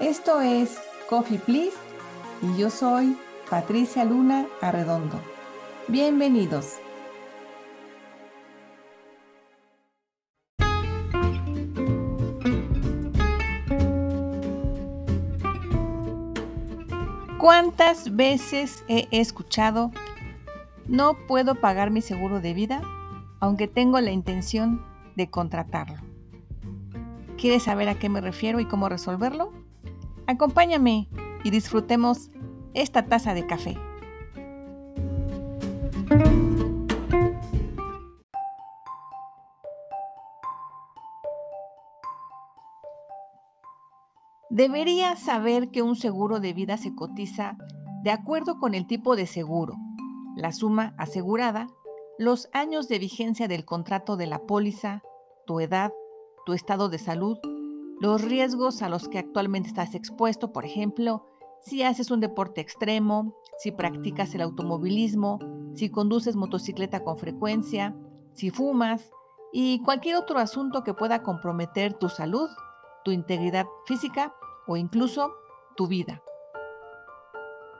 Esto es Coffee Please y yo soy Patricia Luna Arredondo. Bienvenidos. ¿Cuántas veces he escuchado no puedo pagar mi seguro de vida aunque tengo la intención de contratarlo? ¿Quieres saber a qué me refiero y cómo resolverlo? Acompáñame y disfrutemos esta taza de café. Deberías saber que un seguro de vida se cotiza de acuerdo con el tipo de seguro, la suma asegurada, los años de vigencia del contrato de la póliza, tu edad, tu estado de salud, los riesgos a los que actualmente estás expuesto, por ejemplo, si haces un deporte extremo, si practicas el automovilismo, si conduces motocicleta con frecuencia, si fumas y cualquier otro asunto que pueda comprometer tu salud, tu integridad física o incluso tu vida.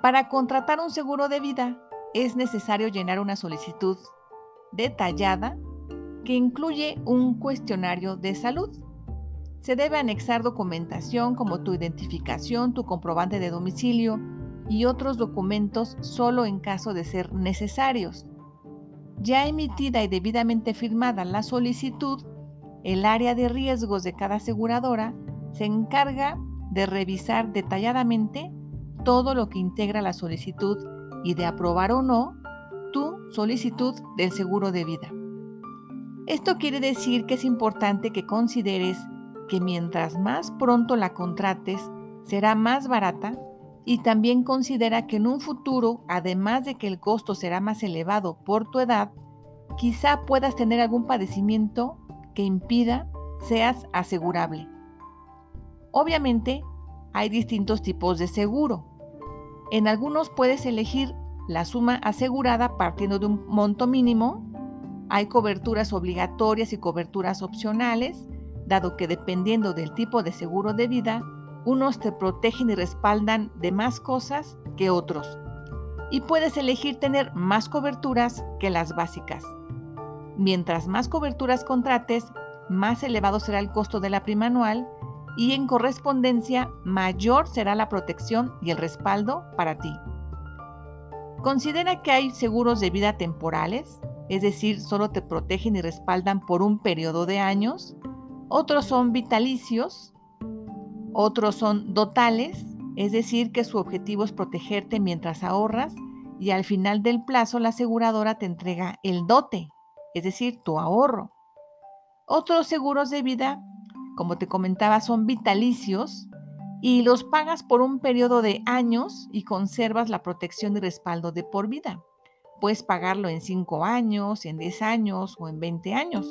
Para contratar un seguro de vida es necesario llenar una solicitud detallada que incluye un cuestionario de salud se debe anexar documentación como tu identificación, tu comprobante de domicilio y otros documentos solo en caso de ser necesarios. Ya emitida y debidamente firmada la solicitud, el área de riesgos de cada aseguradora se encarga de revisar detalladamente todo lo que integra la solicitud y de aprobar o no tu solicitud del seguro de vida. Esto quiere decir que es importante que consideres que mientras más pronto la contrates, será más barata y también considera que en un futuro, además de que el costo será más elevado por tu edad, quizá puedas tener algún padecimiento que impida seas asegurable. Obviamente, hay distintos tipos de seguro. En algunos puedes elegir la suma asegurada partiendo de un monto mínimo. Hay coberturas obligatorias y coberturas opcionales dado que dependiendo del tipo de seguro de vida, unos te protegen y respaldan de más cosas que otros. Y puedes elegir tener más coberturas que las básicas. Mientras más coberturas contrates, más elevado será el costo de la prima anual y en correspondencia mayor será la protección y el respaldo para ti. Considera que hay seguros de vida temporales, es decir, solo te protegen y respaldan por un periodo de años, otros son vitalicios, otros son dotales, es decir, que su objetivo es protegerte mientras ahorras y al final del plazo la aseguradora te entrega el dote, es decir, tu ahorro. Otros seguros de vida, como te comentaba, son vitalicios y los pagas por un periodo de años y conservas la protección y respaldo de por vida. Puedes pagarlo en 5 años, en 10 años o en 20 años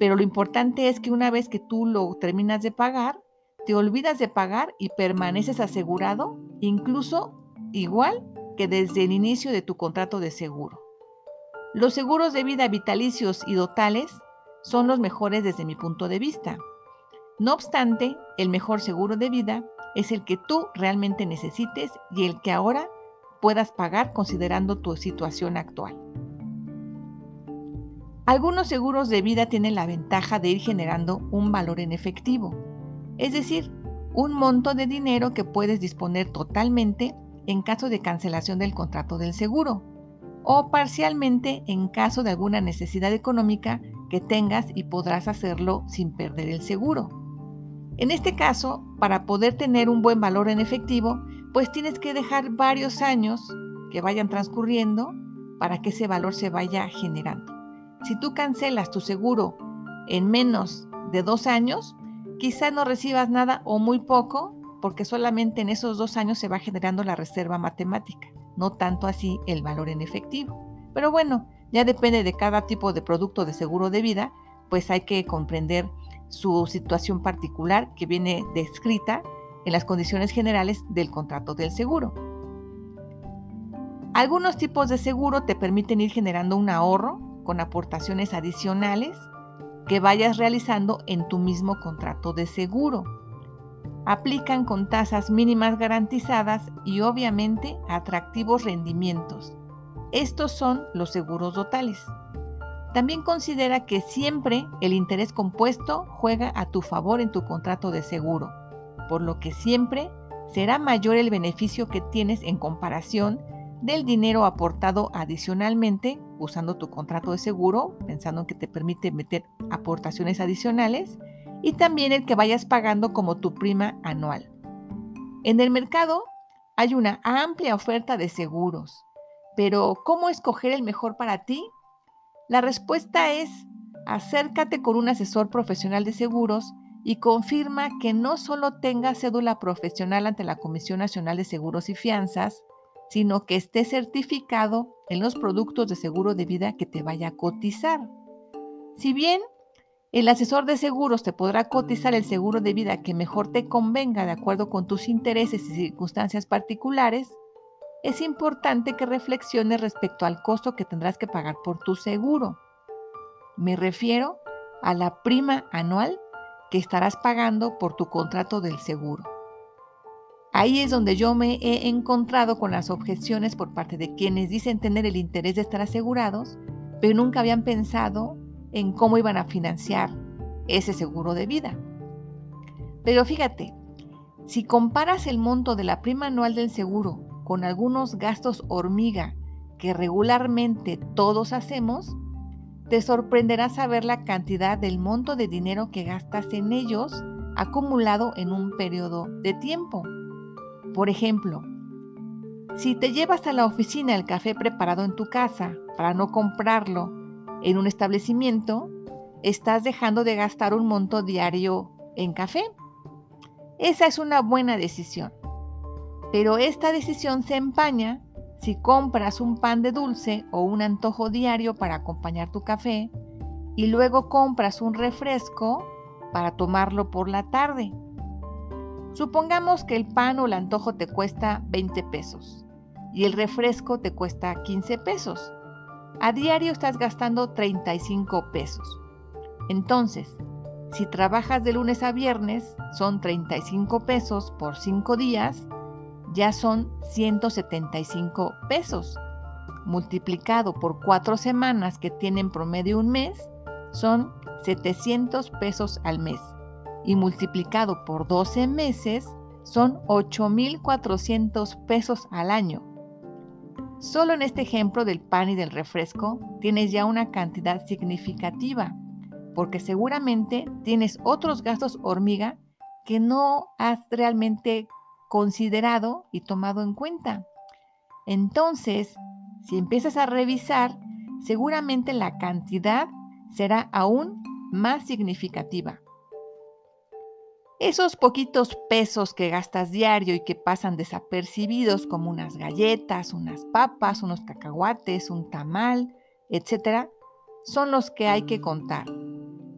pero lo importante es que una vez que tú lo terminas de pagar, te olvidas de pagar y permaneces asegurado, incluso igual que desde el inicio de tu contrato de seguro. Los seguros de vida vitalicios y dotales son los mejores desde mi punto de vista. No obstante, el mejor seguro de vida es el que tú realmente necesites y el que ahora puedas pagar considerando tu situación actual. Algunos seguros de vida tienen la ventaja de ir generando un valor en efectivo, es decir, un monto de dinero que puedes disponer totalmente en caso de cancelación del contrato del seguro o parcialmente en caso de alguna necesidad económica que tengas y podrás hacerlo sin perder el seguro. En este caso, para poder tener un buen valor en efectivo, pues tienes que dejar varios años que vayan transcurriendo para que ese valor se vaya generando. Si tú cancelas tu seguro en menos de dos años, quizá no recibas nada o muy poco, porque solamente en esos dos años se va generando la reserva matemática, no tanto así el valor en efectivo. Pero bueno, ya depende de cada tipo de producto de seguro de vida, pues hay que comprender su situación particular que viene descrita en las condiciones generales del contrato del seguro. Algunos tipos de seguro te permiten ir generando un ahorro con aportaciones adicionales que vayas realizando en tu mismo contrato de seguro. aplican con tasas mínimas garantizadas y obviamente atractivos rendimientos. Estos son los seguros totales. También considera que siempre el interés compuesto juega a tu favor en tu contrato de seguro, por lo que siempre será mayor el beneficio que tienes en comparación del dinero aportado adicionalmente usando tu contrato de seguro, pensando en que te permite meter aportaciones adicionales, y también el que vayas pagando como tu prima anual. En el mercado hay una amplia oferta de seguros, pero ¿cómo escoger el mejor para ti? La respuesta es acércate con un asesor profesional de seguros y confirma que no solo tenga cédula profesional ante la Comisión Nacional de Seguros y Fianzas, sino que esté certificado en los productos de seguro de vida que te vaya a cotizar. Si bien el asesor de seguros te podrá cotizar el seguro de vida que mejor te convenga de acuerdo con tus intereses y circunstancias particulares, es importante que reflexiones respecto al costo que tendrás que pagar por tu seguro. Me refiero a la prima anual que estarás pagando por tu contrato del seguro. Ahí es donde yo me he encontrado con las objeciones por parte de quienes dicen tener el interés de estar asegurados, pero nunca habían pensado en cómo iban a financiar ese seguro de vida. Pero fíjate, si comparas el monto de la prima anual del seguro con algunos gastos hormiga que regularmente todos hacemos, te sorprenderá saber la cantidad del monto de dinero que gastas en ellos acumulado en un periodo de tiempo. Por ejemplo, si te llevas a la oficina el café preparado en tu casa para no comprarlo en un establecimiento, estás dejando de gastar un monto diario en café. Esa es una buena decisión. Pero esta decisión se empaña si compras un pan de dulce o un antojo diario para acompañar tu café y luego compras un refresco para tomarlo por la tarde. Supongamos que el pan o el antojo te cuesta 20 pesos y el refresco te cuesta 15 pesos. A diario estás gastando 35 pesos. Entonces, si trabajas de lunes a viernes, son 35 pesos por 5 días, ya son 175 pesos. Multiplicado por 4 semanas que tienen promedio un mes, son 700 pesos al mes. Y multiplicado por 12 meses, son 8.400 pesos al año. Solo en este ejemplo del pan y del refresco tienes ya una cantidad significativa, porque seguramente tienes otros gastos hormiga que no has realmente considerado y tomado en cuenta. Entonces, si empiezas a revisar, seguramente la cantidad será aún más significativa. Esos poquitos pesos que gastas diario y que pasan desapercibidos como unas galletas, unas papas, unos cacahuates, un tamal, etc., son los que hay que contar.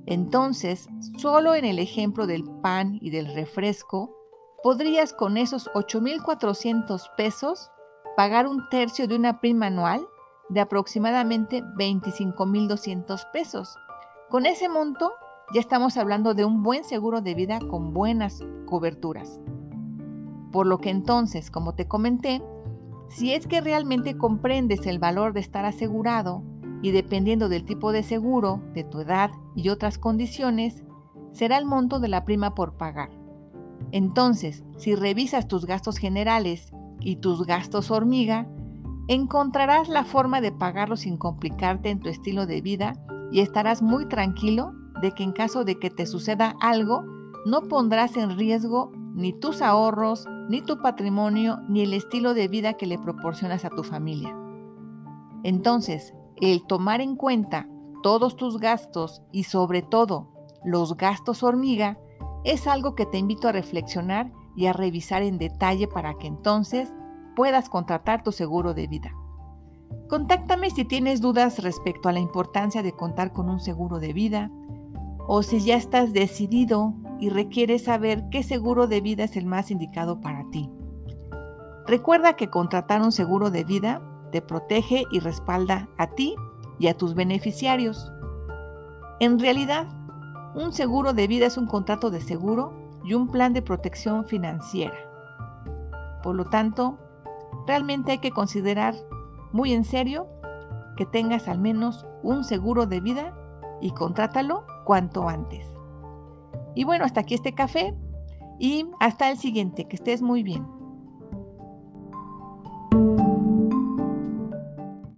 Entonces, solo en el ejemplo del pan y del refresco, podrías con esos 8.400 pesos pagar un tercio de una prima anual de aproximadamente 25.200 pesos. Con ese monto ya estamos hablando de un buen seguro de vida con buenas coberturas. Por lo que entonces, como te comenté, si es que realmente comprendes el valor de estar asegurado y dependiendo del tipo de seguro, de tu edad y otras condiciones, será el monto de la prima por pagar. Entonces, si revisas tus gastos generales y tus gastos hormiga, encontrarás la forma de pagarlos sin complicarte en tu estilo de vida y estarás muy tranquilo de que en caso de que te suceda algo, no pondrás en riesgo ni tus ahorros, ni tu patrimonio, ni el estilo de vida que le proporcionas a tu familia. Entonces, el tomar en cuenta todos tus gastos y sobre todo los gastos hormiga es algo que te invito a reflexionar y a revisar en detalle para que entonces puedas contratar tu seguro de vida. Contáctame si tienes dudas respecto a la importancia de contar con un seguro de vida, o si ya estás decidido y requieres saber qué seguro de vida es el más indicado para ti. Recuerda que contratar un seguro de vida te protege y respalda a ti y a tus beneficiarios. En realidad, un seguro de vida es un contrato de seguro y un plan de protección financiera. Por lo tanto, realmente hay que considerar muy en serio que tengas al menos un seguro de vida y contrátalo cuanto antes. Y bueno, hasta aquí este café y hasta el siguiente, que estés muy bien.